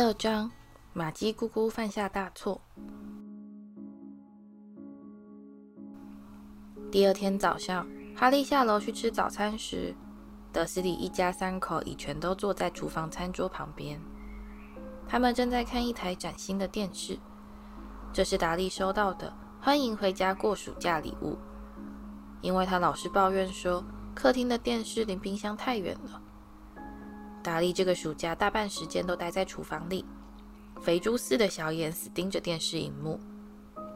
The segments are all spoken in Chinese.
第二章，玛姬姑姑犯下大错。第二天早上，哈利下楼去吃早餐时，德斯里一家三口已全都坐在厨房餐桌旁边。他们正在看一台崭新的电视，这是达利收到的欢迎回家过暑假礼物，因为他老是抱怨说客厅的电视离冰箱太远了。达利这个暑假大半时间都待在厨房里，肥猪似的小眼死盯着电视荧幕，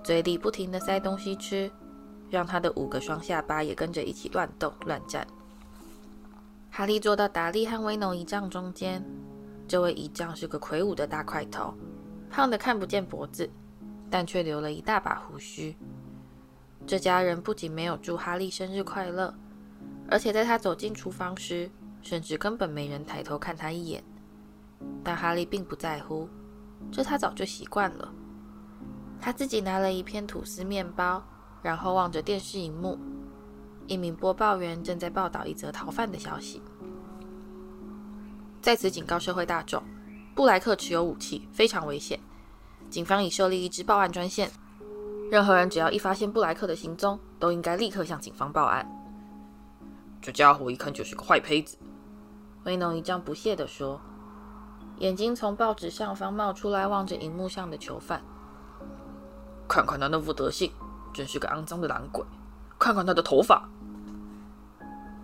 嘴里不停地塞东西吃，让他的五个双下巴也跟着一起乱动乱颤。哈利坐到达利和威农姨丈中间，这位姨丈是个魁梧的大块头，胖得看不见脖子，但却留了一大把胡须。这家人不仅没有祝哈利生日快乐，而且在他走进厨房时，甚至根本没人抬头看他一眼，但哈利并不在乎，这他早就习惯了。他自己拿了一片吐司面包，然后望着电视荧幕，一名播报员正在报道一则逃犯的消息。在此警告社会大众，布莱克持有武器，非常危险。警方已设立一支报案专线，任何人只要一发现布莱克的行踪，都应该立刻向警方报案。这家伙一看就是个坏胚子。威农姨丈不屑地说，眼睛从报纸上方冒出来，望着荧幕上的囚犯。看看他那副德行，真是个肮脏的懒鬼。看看他的头发。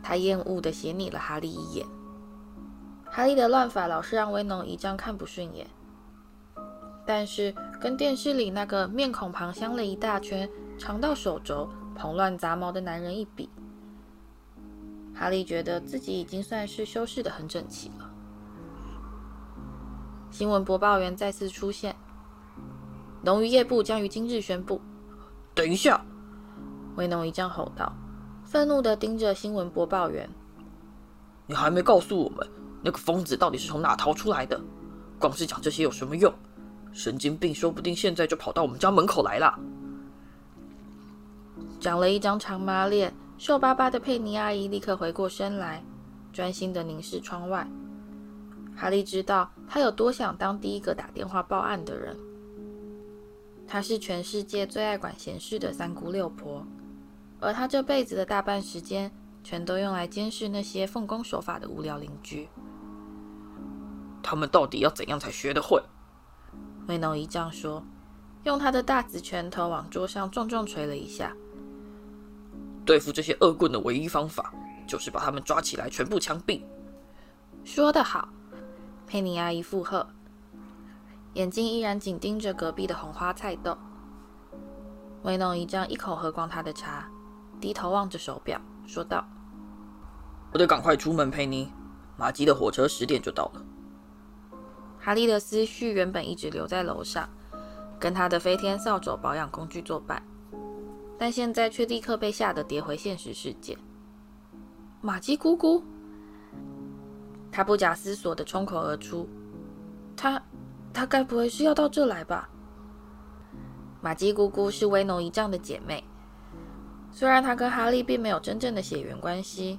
他厌恶地斜睨了哈利一眼。哈利的乱发老是让威农姨丈看不顺眼，但是跟电视里那个面孔庞香了一大圈、长到手肘、蓬乱杂毛的男人一比，哈利觉得自己已经算是修饰得很整齐了。新闻播报员再次出现。农渔业部将于今日宣布。等一下，威农姨丈吼道，愤怒地盯着新闻播报员。你还没告诉我们，那个疯子到底是从哪逃出来的？光是讲这些有什么用？神经病说不定现在就跑到我们家门口来了。长了一张长麻脸。瘦巴巴的佩妮阿姨立刻回过身来，专心地凝视窗外。哈利知道她有多想当第一个打电话报案的人。她是全世界最爱管闲事的三姑六婆，而她这辈子的大半时间全都用来监视那些奉公守法的无聊邻居。他们到底要怎样才学得会？威农姨丈说，用他的大紫拳头往桌上重重捶了一下。对付这些恶棍的唯一方法，就是把他们抓起来，全部枪毙。说得好，佩妮阿姨附和，眼睛依然紧盯着隔壁的红花菜豆。威农姨丈一口喝光他的茶，低头望着手表，说道：“我得赶快出门，佩妮。玛吉的火车十点就到了。”哈利的思绪原本一直留在楼上，跟他的飞天扫帚保养工具作伴。但现在却立刻被吓得跌回现实世界。玛姬姑姑，他不假思索地冲口而出：“他，他该不会是要到这来吧？”玛姬姑姑是威农姨丈的姐妹，虽然她跟哈利并没有真正的血缘关系，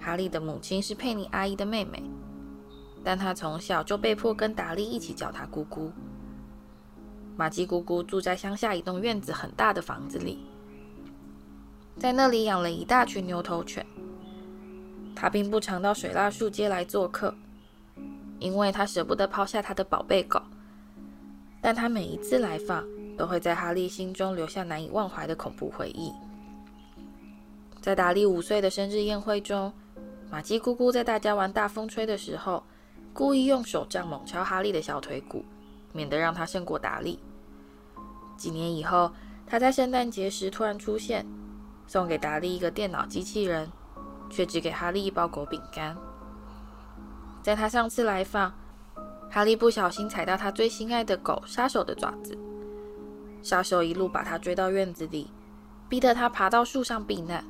哈利的母亲是佩妮阿姨的妹妹，但她从小就被迫跟达利一起叫她姑姑。玛姬姑姑住在乡下一栋院子很大的房子里。在那里养了一大群牛头犬。他并不常到水蜡树街来做客，因为他舍不得抛下他的宝贝狗。但他每一次来访，都会在哈利心中留下难以忘怀的恐怖回忆。在达利五岁的生日宴会中，玛姬姑姑在大家玩大风吹的时候，故意用手杖猛敲哈利的小腿骨，免得让他胜过达利。几年以后，他在圣诞节时突然出现。送给达利一个电脑机器人，却只给哈利一包狗饼干。在他上次来访，哈利不小心踩到他最心爱的狗杀手的爪子，杀手一路把他追到院子里，逼得他爬到树上避难。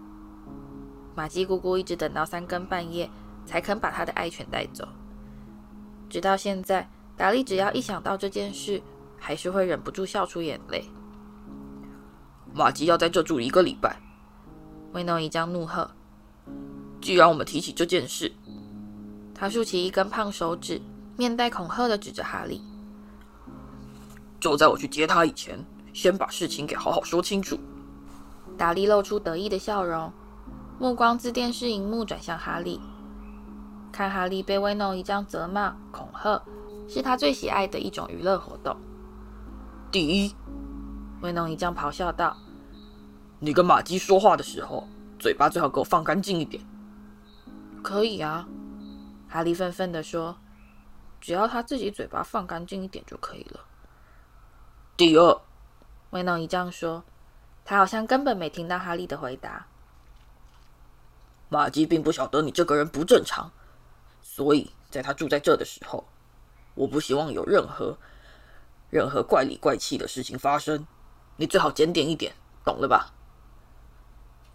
玛姬姑姑一直等到三更半夜，才肯把他的爱犬带走。直到现在，达利只要一想到这件事，还是会忍不住笑出眼泪。玛姬要在这住一个礼拜。威农姨丈怒喝：“既然我们提起这件事，他竖起一根胖手指，面带恐吓地指着哈利。就在我去接他以前，先把事情给好好说清楚。达利露出得意的笑容，目光自电视荧幕转向哈利，看哈利被威诺一将责骂、恐吓，是他最喜爱的一种娱乐活动。第一，威诺一将咆哮道：“你跟玛姬说话的时候，嘴巴最好给我放干净一点。”可以啊，哈利愤愤地说：“只要他自己嘴巴放干净一点就可以了。”第二，威农一将说。他好像根本没听到哈利的回答。玛姬并不晓得你这个人不正常，所以在他住在这的时候，我不希望有任何任何怪里怪气的事情发生。你最好检点一点，懂了吧？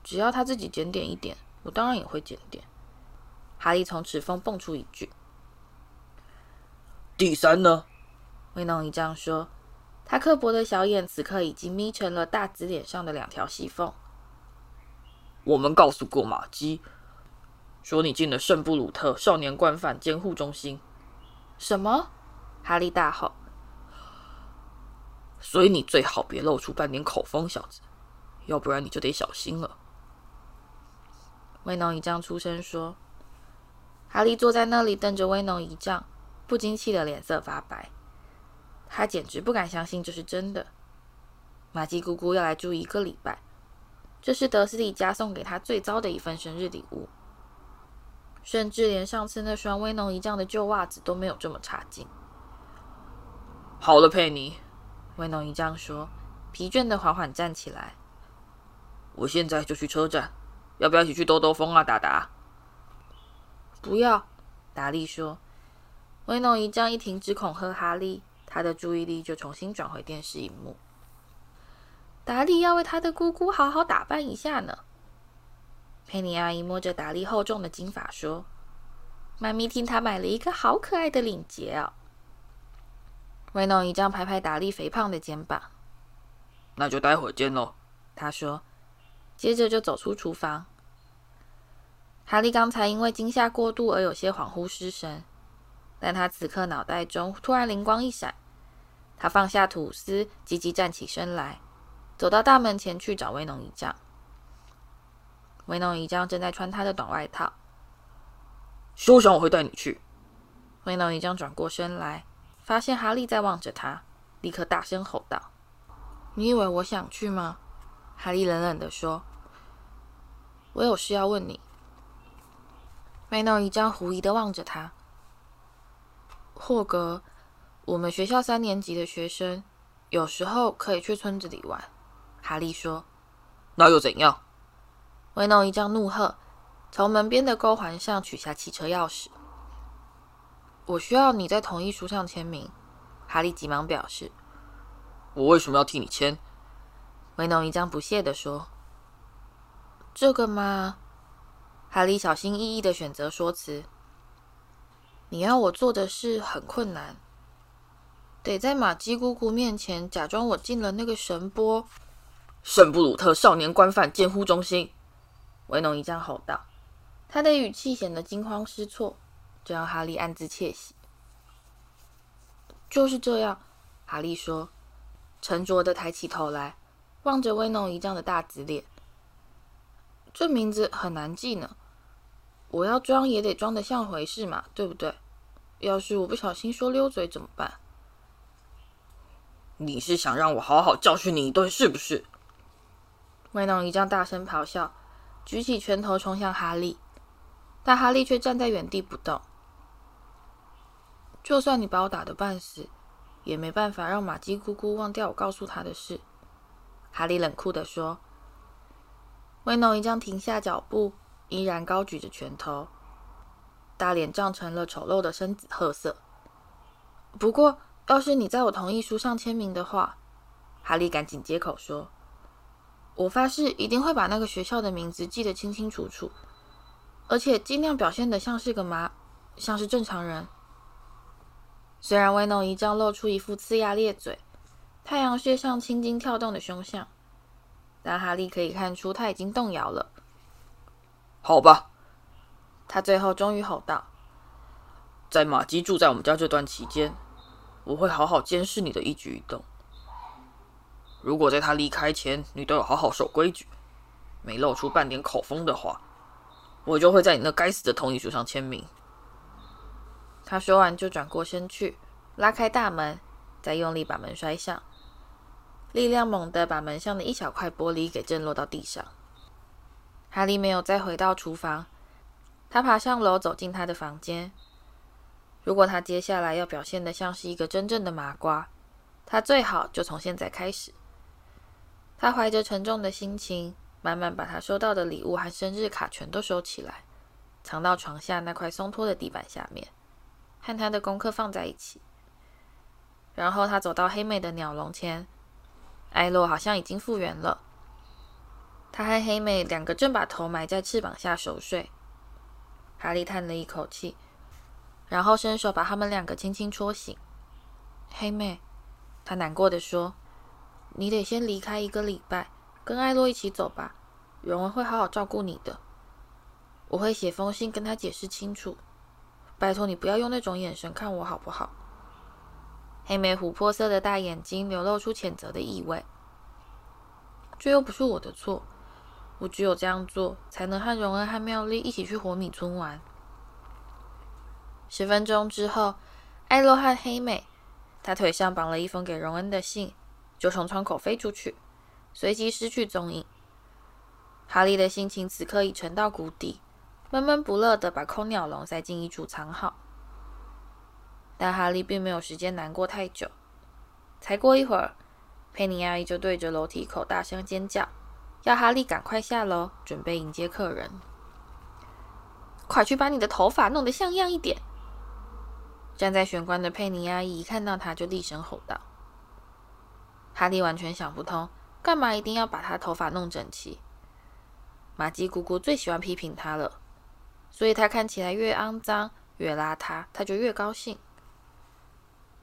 只要他自己检点一点，我当然也会检点。哈利从齿缝蹦出一句。第三呢？威农一将说。他刻薄的小眼此刻已经眯成了大紫脸上的两条细缝。我们告诉过马基，说你进了圣布鲁特少年惯犯监护中心。什么？哈利大吼。所以你最好别露出半点口风，小子，要不然你就得小心了。威农一丈出声说。哈利坐在那里瞪着威农一丈，不禁气得脸色发白。他简直不敢相信这是真的。玛姬姑姑要来住一个礼拜，这是德斯蒂家送给他最糟的一份生日礼物，甚至连上次那双威农一丈的旧袜子都没有这么差劲。好了，佩妮，威农一丈说，疲倦的缓缓站起来。我现在就去车站，要不要一起去兜兜风啊，达达？不要，达利说。威诺一将一停止恐吓哈利。他的注意力就重新转回电视荧幕。达利要为他的姑姑好好打扮一下呢。佩妮阿姨摸着达利厚重的金发说：“妈咪替他买了一个好可爱的领结哦。”威诺一将拍拍达利肥胖的肩膀：“那就待会儿见喽。”他说，接着就走出厨房。哈利刚才因为惊吓过度而有些恍惚失神。但他此刻脑袋中突然灵光一闪，他放下吐司，急急站起身来，走到大门前去找威农一丈。威农一丈正在穿他的短外套。休想我会带你去！威农一丈转过身来，发现哈利在望着他，立刻大声吼道：“你以为我想去吗？”哈利冷冷地说：“我有事要问你。”威诺一张狐疑地望着他。霍格，我们学校三年级的学生有时候可以去村子里玩。哈利说：“那又怎样？”威诺一张怒喝，从门边的钩环上取下汽车钥匙。“我需要你在同意书上签名。”哈利急忙表示。“我为什么要替你签？”维农一将不屑地说。“这个嘛。”哈利小心翼翼地选择说辞。你要我做的事很困难，得在玛姬姑姑面前假装我进了那个神波。圣布鲁特少年官犯监护中心，维农一将吼道，他的语气显得惊慌失措，这让哈利暗自窃喜。就是这样，哈利说，沉着的抬起头来，望着威农一丈的大紫脸。这名字很难记呢。我要装也得装得像回事嘛，对不对？要是我不小心说溜嘴怎么办？你是想让我好好教训你一顿，是不是？威农一丈大声咆哮，举起拳头冲向哈利，但哈利却站在原地不动。就算你把我打得半死，也没办法让玛姬姑姑忘掉我告诉她的事。哈利冷酷地说。威农一将停下脚步。依然高举着拳头，大脸涨成了丑陋的深紫褐色。不过，要是你在我同意书上签名的话，哈利赶紧接口说：“我发誓一定会把那个学校的名字记得清清楚楚，而且尽量表现得像是个麻，像是正常人。”虽然威农一将露出一副呲牙咧嘴、太阳穴上青筋跳动的凶相，但哈利可以看出他已经动摇了。好吧，他最后终于吼道：“在玛姬住在我们家这段期间，我会好好监视你的一举一动。如果在他离开前，你都有好好守规矩，没露出半点口风的话，我就会在你那该死的同意书上签名。他说完就转过身去，拉开大门，再用力把门摔上，力量猛地把门上的一小块玻璃给震落到地上。哈利没有再回到厨房，他爬上楼走进他的房间。如果他接下来要表现得像是一个真正的麻瓜，他最好就从现在开始。他怀着沉重的心情，慢慢把他收到的礼物和生日卡全都收起来，藏到床下那块松脱的地板下面。和他的功课放在一起，然后他走到黑妹的鸟笼前。艾洛好像已经复原了，他和黑妹两个正把头埋在翅膀下熟睡。哈利叹了一口气，然后伸手把他们两个轻轻戳醒。黑妹，他难过的说：“你得先离开一个礼拜，跟艾洛一起走吧。荣恩会好好照顾你的，我会写封信跟他解释清楚。”拜托你不要用那种眼神看我好不好？黑莓琥珀色的大眼睛流露出谴责的意味。这又不是我的错，我只有这样做才能和荣恩和妙丽一起去火米村玩。十分钟之后，艾洛和黑莓，他腿上绑了一封给荣恩的信，就从窗口飞出去，随即失去踪影。哈利的心情此刻已沉到谷底。闷闷不乐地把空鸟笼塞进衣橱藏好，但哈利并没有时间难过太久。才过一会儿，佩妮阿姨就对着楼梯口大声尖叫，要哈利赶快下楼，准备迎接客人。快去把你的头发弄得像样一点！站在玄关的佩妮阿姨一看到他就厉声吼道。哈利完全想不通，干嘛一定要把他头发弄整齐？玛姬姑姑最喜欢批评他了。所以他看起来越肮脏、越邋遢，他就越高兴。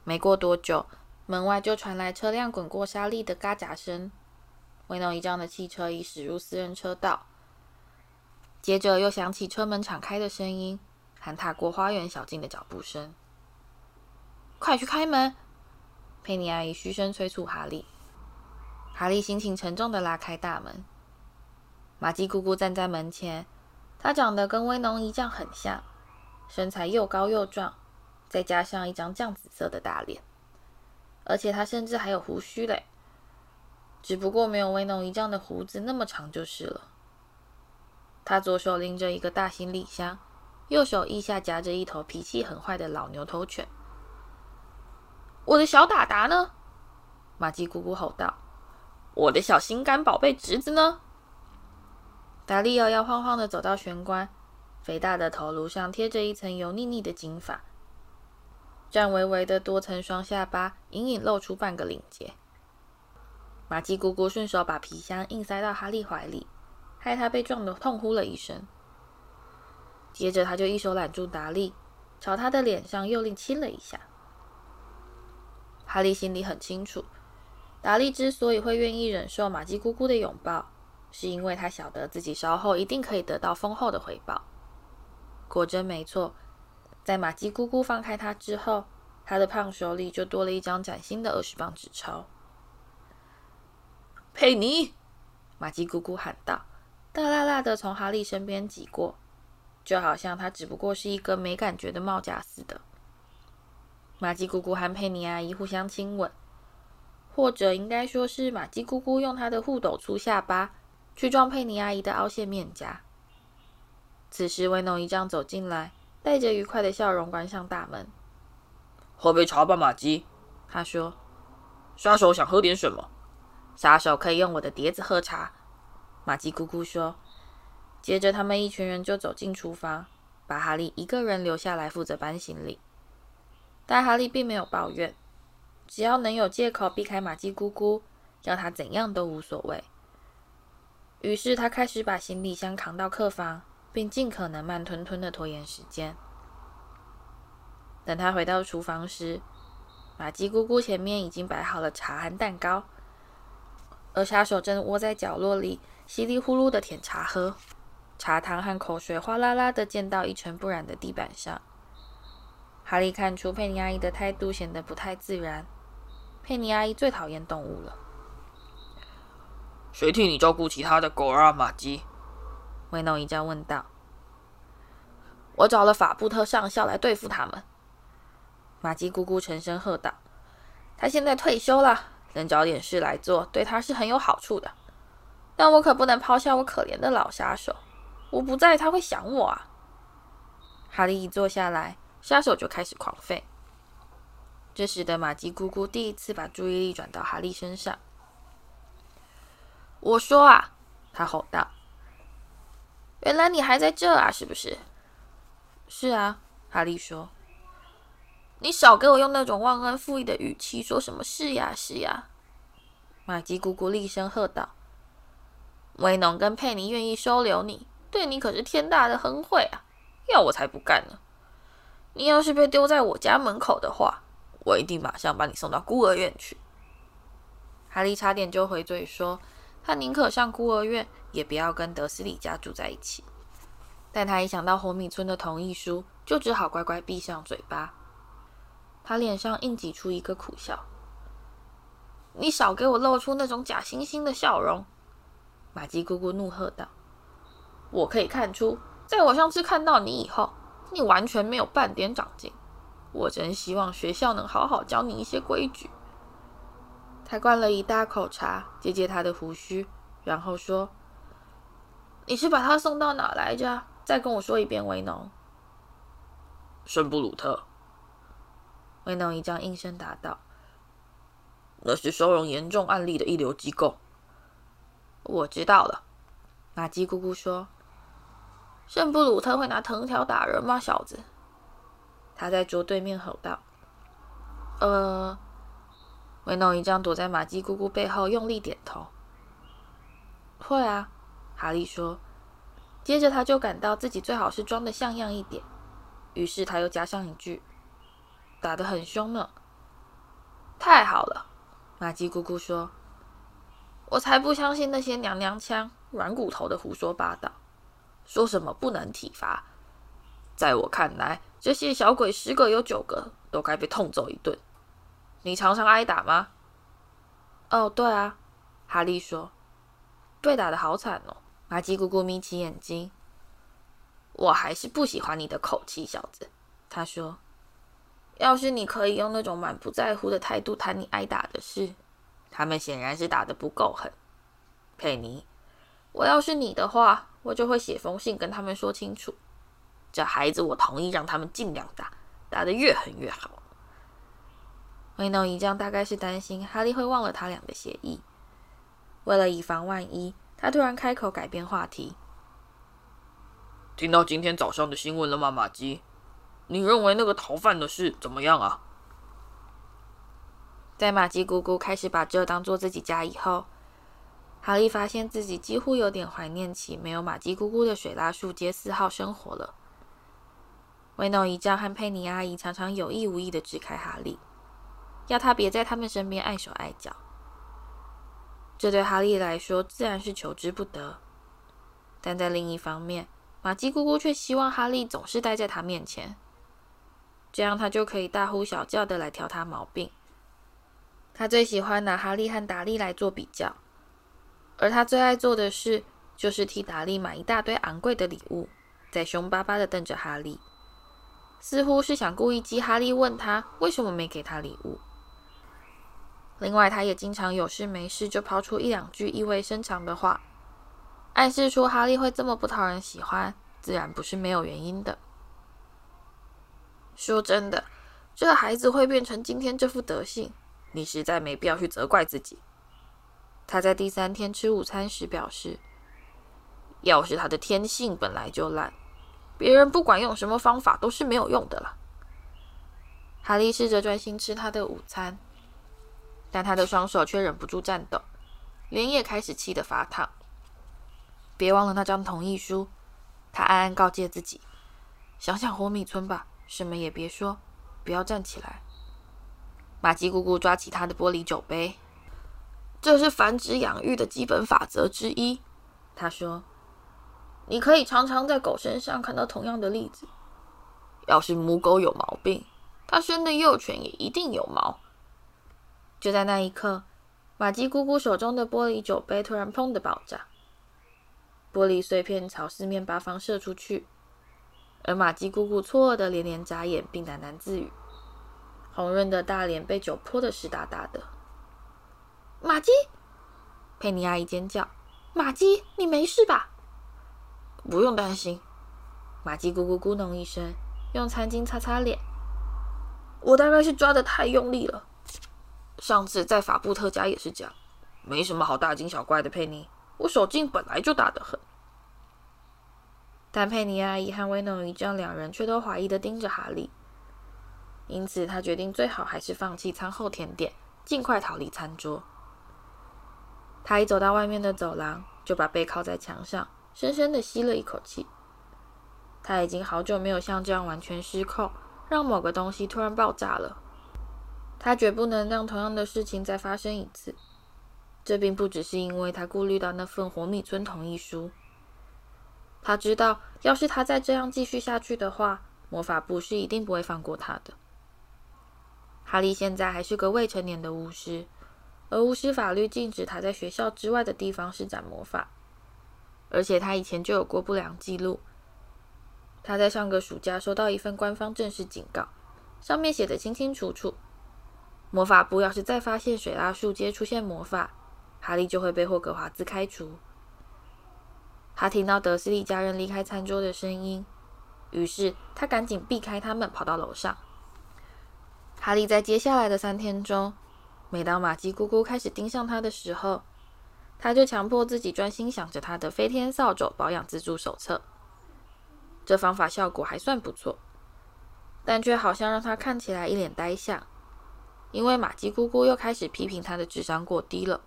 没过多久，门外就传来车辆滚过沙砾的嘎杂声，威农一丈的汽车已驶入私人车道。接着又响起车门敞开的声音和踏过花园小径的脚步声。快去开门！佩妮阿姨嘘声催促哈利。哈利心情沉重地拉开大门。玛姬姑姑站在门前。她长得跟威农一丈很像，身材又高又壮，再加上一张酱紫色的大脸，而且他甚至还有胡须嘞，只不过没有威农一丈的胡子那么长就是了。他左手拎着一个大行李箱，右手腋下夹着一头脾气很坏的老牛头犬。我的小达达呢？玛姬咕咕吼道：“我的小心肝宝贝侄子呢？”达利摇摇晃晃地走到玄关，肥大的头颅上贴着一层油腻腻的金发，颤巍巍的多层双下巴隐隐露出半个领结。玛姬姑姑顺手把皮箱硬塞到哈利怀里，害他被撞得痛呼了一声。接着，他就一手揽住达利，朝他的脸上用力亲了一下。哈利心里很清楚，达利之所以会愿意忍受玛姬姑姑的拥抱。是因为他晓得自己稍后一定可以得到丰厚的回报。果真没错，在玛姬姑姑放开他之后，他的胖手里就多了一张崭新的二十磅纸钞。佩妮，玛姬姑姑喊道，大辣辣的从哈利身边挤过，就好像他只不过是一个没感觉的帽夹似的。玛姬姑姑和佩妮阿姨互相亲吻，或者应该说是玛姬姑姑用她的护斗粗下巴。去撞佩妮阿姨的凹陷面颊。此时，威农一丈走进来，带着愉快的笑容关上大门。喝杯茶吧，马姬。他说：“杀手想喝点什么？”杀手可以用我的碟子喝茶。马姬姑姑说。接着，他们一群人就走进厨房，把哈利一个人留下来负责搬行李。但哈利并没有抱怨，只要能有借口避开马姬姑姑，要他怎样都无所谓。于是他开始把行李箱扛到客房，并尽可能慢吞吞地拖延时间。等他回到厨房时，玛姬姑姑前面已经摆好了茶和蛋糕，而杀手正窝在角落里稀里呼噜地舔茶喝，茶汤和口水哗啦啦地溅到一尘不染的地板上。哈利看出佩妮阿姨的态度显得不太自然。佩妮阿姨最讨厌动物了。谁替你照顾其他的狗啊，玛姬？威农一将问道。我找了法布特上校来对付他们。玛姬姑姑沉声喝道：“他现在退休了，能找点事来做，对他是很有好处的。但我可不能抛下我可怜的老杀手。我不在，他会想我啊。”哈利一坐下来，杀手就开始狂吠。这使得玛姬姑姑第一次把注意力转到哈利身上。“我说啊！”他吼道，“原来你还在这啊，是不是？”是啊，哈利说：“你少给我用那种忘恩负义的语气，说什么是呀是呀。”玛吉姑姑厉声喝道：“威农跟佩妮愿意收留你，对你可是天大的恩惠啊！要我才不干呢！你要是被丢在我家门口的话，我一定马上把你送到孤儿院去。”哈利差点就回嘴说：“他宁可上孤儿院，也不要跟德斯里家住在一起。”但他一想到红米村的同意书，就只好乖乖闭上嘴巴。他脸上硬挤出一个苦笑。“你少给我露出那种假惺惺的笑容！”玛姬姑姑怒喝道。“我可以看出，在我上次看到你以后，你完全没有半点长进。我真希望学校能好好教你一些规矩。”他灌了一大口茶，接接他的胡须，然后说：“你是把他送到哪来着？”再跟我说一遍，威农。圣布鲁特。威农一将应声答道：“那是收容严重案例的一流机构。”我知道了，玛姬姑姑说：“圣布鲁特会拿藤条打人吗，小子？”他在桌对面吼道：“呃。”威农一将躲在玛姬姑姑背后用力点头：“会啊。”哈利说。接着他就感到自己最好是装得像样一点，于是他又加上一句：“打得很凶呢。”太好了，玛姬姑姑说：“我才不相信那些娘娘腔、软骨头的胡说八道，说什么不能体罚。在我看来，这些小鬼十个有九个都该被痛揍一顿。你常常挨打吗？”“哦，对啊。”哈利说，“被打得好惨哦。”玛吉姑姑眯起眼睛，我还是不喜欢你的口气，小子。他说：“要是你可以用那种满不在乎的态度谈你挨打的事，他们显然是打得不够狠。”佩妮，我要是你的话，我就会写封信跟他们说清楚，这孩子我同意让他们尽量打，打得越狠越好。威农一将大概是担心哈利会忘了他俩的协议，为了以防万一。他突然开口改变话题：“听到今天早上的新闻了吗，玛姬？你认为那个逃犯的事怎么样啊？”在玛姬姑姑开始把这当做自己家以后，哈利发现自己几乎有点怀念起没有玛姬姑姑的水拉树街四号生活了。维诺姨丈和佩妮阿姨常常有意无意的支开哈利，要他别在他们身边碍手碍脚。这对哈利来说自然是求之不得，但在另一方面，玛姬姑姑却希望哈利总是待在她面前，这样她就可以大呼小叫的来挑他毛病。她最喜欢拿哈利和达利来做比较，而她最爱做的事就是替达利买一大堆昂贵的礼物，在凶巴巴的瞪着哈利，似乎是想故意激哈利问他为什么没给他礼物。另外，他也经常有事没事就抛出一两句意味深长的话，暗示出哈利会这么不讨人喜欢，自然不是没有原因的。说真的，这个孩子会变成今天这副德行，你实在没必要去责怪自己。他在第三天吃午餐时表示：“要是他的天性本来就烂，别人不管用什么方法都是没有用的了。”哈利试着专心吃他的午餐。但他的双手却忍不住颤抖，脸也开始气得发烫。别忘了那张同意书，他暗暗告诫自己。想想火米村吧，什么也别说，不要站起来。玛吉姑姑抓起他的玻璃酒杯，这是繁殖养育的基本法则之一。她说：“你可以常常在狗身上看到同样的例子。要是母狗有毛病，他生的幼犬也一定有毛。就在那一刻，玛姬姑姑手中的玻璃酒杯突然砰的爆炸，玻璃碎片朝四面八方射出去，而玛姬姑姑错愕的连连眨眼，并喃喃自语，红润的大脸被酒泼得湿哒哒的。玛姬，佩妮阿姨尖叫：“玛姬，你没事吧？”“不用担心。”玛姬姑姑咕哝一声，用餐巾擦擦脸。“我大概是抓的太用力了。上次在法布特家也是这样，没什么好大惊小怪的。”佩妮，我手劲本来就大得很。但佩妮阿姨和威农姨丈两人却都怀疑的盯着哈利，因此他决定最好还是放弃餐后甜点，尽快逃离餐桌。他一走到外面的走廊，就把背靠在墙上，深深的吸了一口气。他已经好久没有像这样完全失控，让某个东西突然爆炸了。他绝不能让同样的事情再发生一次。这并不只是因为他顾虑到那份活米村同意书。他知道，要是他再这样继续下去的话，魔法部是一定不会放过他的。哈利现在还是个未成年的巫师。而巫师法律禁止他在学校之外的地方施展魔法，而且他以前就有过不良记录。他在上个暑假收到一份官方正式警告，上面写得清清楚楚：魔法部要是再发现水蜡树街出现魔法，哈利就会被霍格华兹开除。他听到德斯利家人离开餐桌的声音，于是他赶紧避开他们，跑到楼上。哈利在接下来的三天中。每当玛姬姑姑开始盯上他的时候，他就强迫自己专心想着他的飞天扫帚保养自助手册。这方法效果还算不错，但却好像让他看起来一脸呆相，因为玛姬姑姑又开始批评他的智商过低了。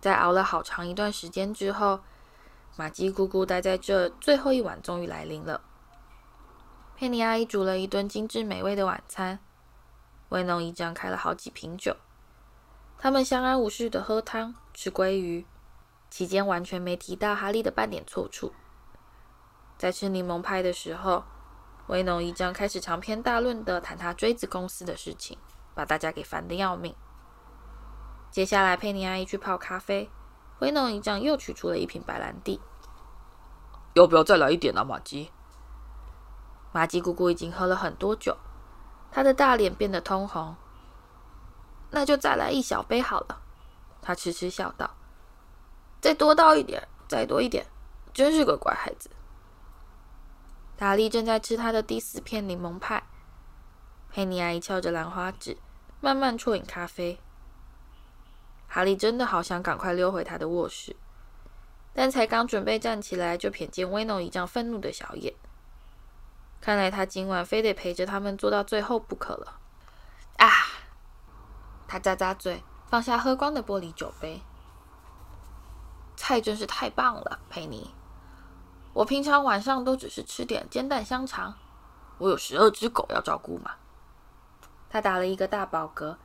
在熬了好长一段时间之后，玛姬姑姑待在这最后一晚终于来临了。佩妮阿姨煮了一顿精致美味的晚餐。威农姨丈开了好几瓶酒，他们相安无事的喝汤、吃鲑鱼，期间完全没提到哈利的半点错处。在吃柠檬派的时候，威农姨丈开始长篇大论的谈他锥子公司的事情，把大家给烦得要命。接下来，佩妮阿姨去泡咖啡，威农姨丈又取出了一瓶白兰地。要不要再来一点啊，玛姬？玛姬姑姑已经喝了很多酒。她的大脸变得通红，那就再来一小杯好了。她痴痴笑道：“再多倒一点，再多一点，真是个乖孩子。”达利正在吃他的第四片柠檬派，佩妮阿姨翘着兰花指，慢慢啜饮咖啡。哈利真的好想赶快溜回他的卧室，但才刚准备站起来，就瞥见威农姨丈愤怒的小眼。看来他今晚非得陪着他们坐到最后不可了。啊！他咂咂嘴，放下喝光的玻璃酒杯。菜真是太棒了，佩妮。我平常晚上都只是吃点煎蛋香肠。我有十二只狗要照顾嘛。他打了一个大饱嗝，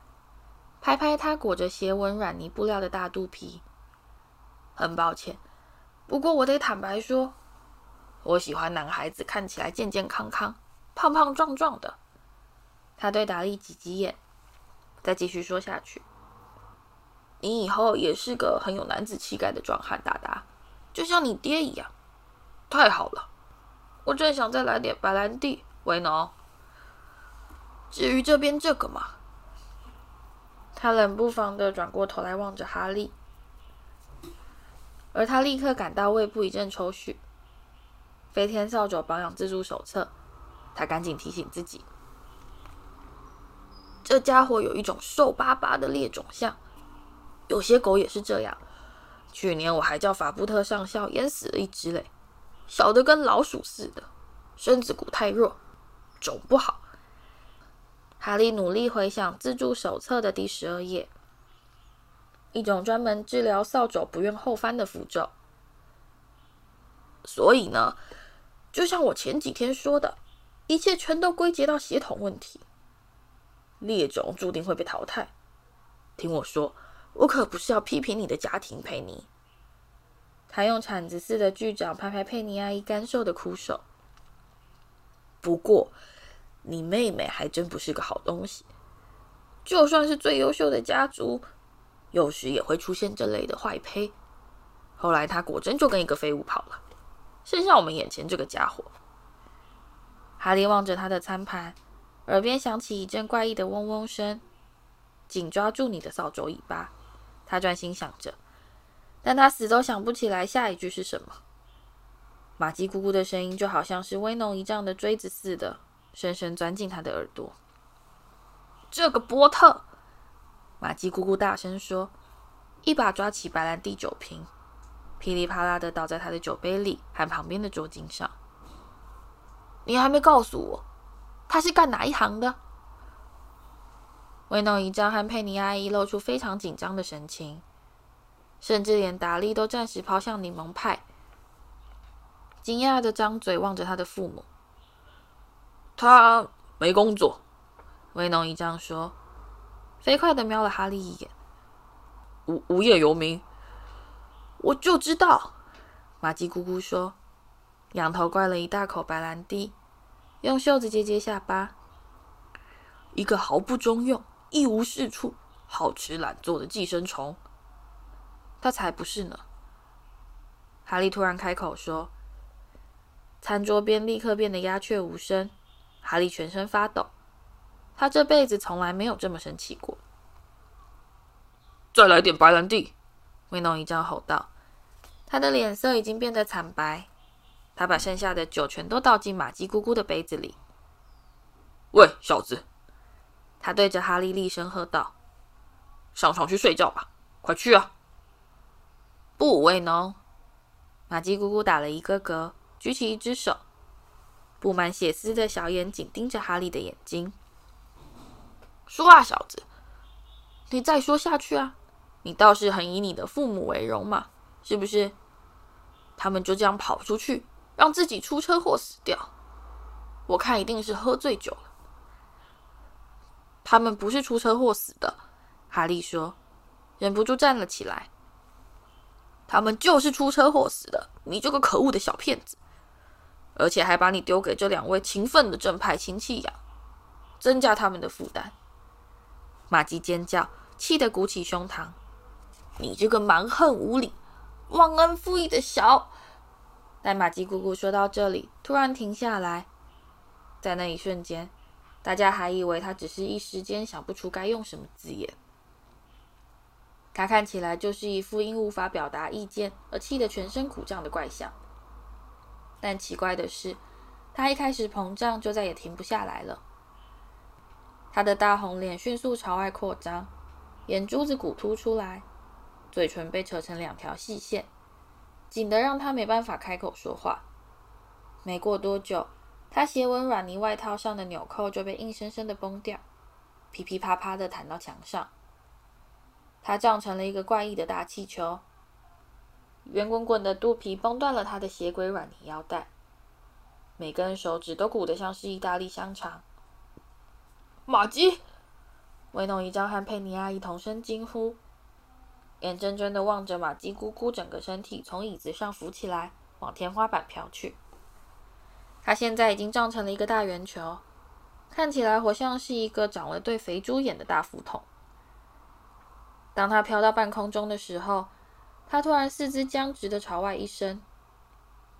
拍拍他裹着斜纹软呢布料的大肚皮。很抱歉，不过我得坦白说。我喜欢男孩子看起来健健康康、胖胖壮壮的。他对达利挤挤眼，再继续说下去：“你以后也是个很有男子气概的壮汉，达达，就像你爹一样。”太好了，我正想再来点白兰地，威农。至于这边这个嘛，他冷不防的转过头来望着哈利，而他立刻感到胃部一阵抽搐。飞天扫帚保养自助手册，他赶紧提醒自己：这家伙有一种瘦巴巴的劣种相，有些狗也是这样。去年我还叫法布特上校淹死了一只嘞，小的跟老鼠似的，身子骨太弱，种不好。哈利努力回想自助手册的第十二页，一种专门治疗扫帚不愿后翻的符咒。所以呢？就像我前几天说的，一切全都归结到血统问题。劣种注定会被淘汰。听我说，我可不是要批评你的家庭，佩妮。他用铲子似的巨掌拍拍佩妮阿姨干瘦的枯手。不过，你妹妹还真不是个好东西。就算是最优秀的家族，有时也会出现这类的坏胚。后来他果真就跟一个废物跑了，剩下我们眼前这个家伙。哈利望着他的餐盘，耳边响起一阵怪异的嗡嗡声，紧抓住你的扫帚尾巴。他专心想着，但他死都想不起来下一句是什么。玛姬姑姑的声音就好像是威农一丈的锥子似的，深深钻进他的耳朵。这个波特，玛姬姑姑大声说，一把抓起白兰地酒瓶，噼里啪啦的倒在他的酒杯里和旁边的桌巾上。你还没告诉我，他是干哪一行的？威农一丈和佩妮阿姨露出非常紧张的神情，甚至连达利都暂时抛向柠檬派，惊讶的张嘴望着他的父母。他没工作。威农一丈说，飞快的瞄了哈利一眼。无无业游民，我就知道。玛姬姑姑说，仰头灌了一大口白兰地，用袖子接接下巴。一个毫不中用、一无是处、好吃懒做的寄生虫。他才不是呢。哈利突然开口说，餐桌边立刻变得鸦雀无声。哈利全身发抖。他这辈子从来没有这么生气过。再来点白兰地！威诺一丈吼道。他的脸色已经变得惨白。他把剩下的酒全都倒进玛姬姑姑的杯子里。喂，小子！他对着哈利厉声喝道：“上床去睡觉吧，快去啊！”不，威农！玛姬姑姑打了一个嗝，举起一只手，布满血丝的小眼紧盯着哈利的眼睛。说啊，小子，你再说下去啊！你倒是很以你的父母为荣嘛，是不是？他们就这样跑出去，让自己出车祸死掉，我看一定是喝醉酒了。他们不是出车祸死的，哈利说，忍不住站了起来。他们就是出车祸死的，你这个可恶的小骗子！而且还把你丢给这两位勤奋的正派亲戚养，增加他们的负担。玛姬尖叫，气得鼓起胸膛。你这个蛮横无理、忘恩负义的小……但玛姬姑姑说到这里，突然停下来。在那一瞬间，大家还以为她只是一时间想不出该用什么字眼。他看起来就是一副因无法表达意见而气得全身苦胀的怪相。但奇怪的是，他一开始膨胀，就再也停不下来了。他的大红脸迅速朝外扩张，眼珠子鼓凸出来，嘴唇被扯成两条细线，紧得让他没办法开口说话。没过多久，他斜纹软呢外套上的纽扣就被硬生生的崩掉，噼噼啪啪的弹到墙上。他胀成了一个怪异的大气球，圆滚滚的肚皮崩断了他的血轨软泥腰带，每根手指都鼓得像是意大利香肠。玛姬，威农一丈和佩妮阿姨同声惊呼，眼睁睁的望着玛姬姑姑整个身体从椅子上浮起来，往天花板飘去。她现在已经胀成了一个大圆球，看起来活像是一个长了对肥猪眼的大腹桶。当他飘到半空中的时候，他突然四肢僵直的朝外一伸，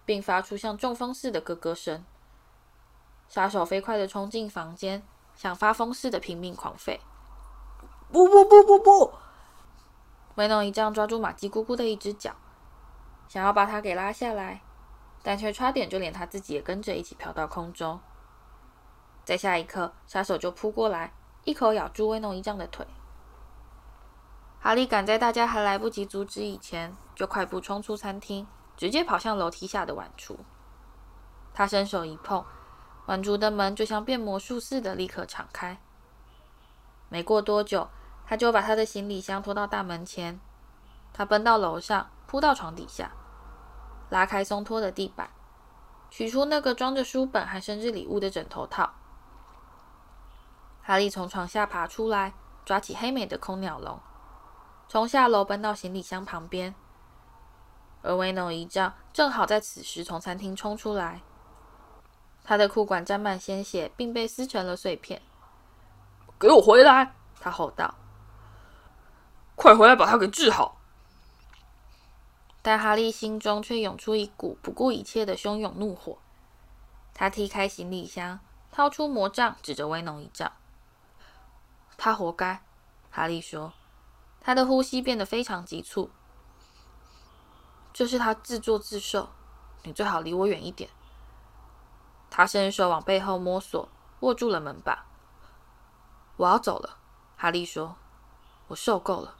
并发出像中风似的咯咯声。杀手飞快的冲进房间。像发疯似的拼命狂吠！不不不不不！威农一丈抓住马姬姑姑的一只脚，想要把她给拉下来，但却差点就连他自己也跟着一起飘到空中。在下一刻，杀手就扑过来，一口咬住威农一丈的腿。哈利赶在大家还来不及阻止以前，就快步冲出餐厅，直接跑向楼梯下的碗橱。他伸手一碰。碗橱的门就像变魔术似的立刻敞开。没过多久，他就把他的行李箱拖到大门前。他奔到楼上，扑到床底下，拉开松脱的地板，取出那个装着书本和生日礼物的枕头套。哈利从床下爬出来，抓起黑美的空鸟笼，从下楼奔到行李箱旁边。而威农一丈正好在此时从餐厅冲出来。他的裤管沾满鲜血，并被撕成了碎片。“给我回来！”他吼道，“快回来把他给治好！”但哈利心中却涌出一股不顾一切的汹涌怒火。他踢开行李箱，掏出魔杖，指着威农一丈。“他活该。”哈利说，他的呼吸变得非常急促。“这是他自作自受，你最好离我远一点。”他伸手往背后摸索，握住了门把。我要走了，哈利说：“我受够了。”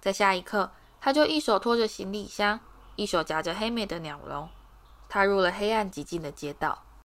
在下一刻，他就一手拖着行李箱，一手夹着黑莓的鸟笼，踏入了黑暗寂静的街道。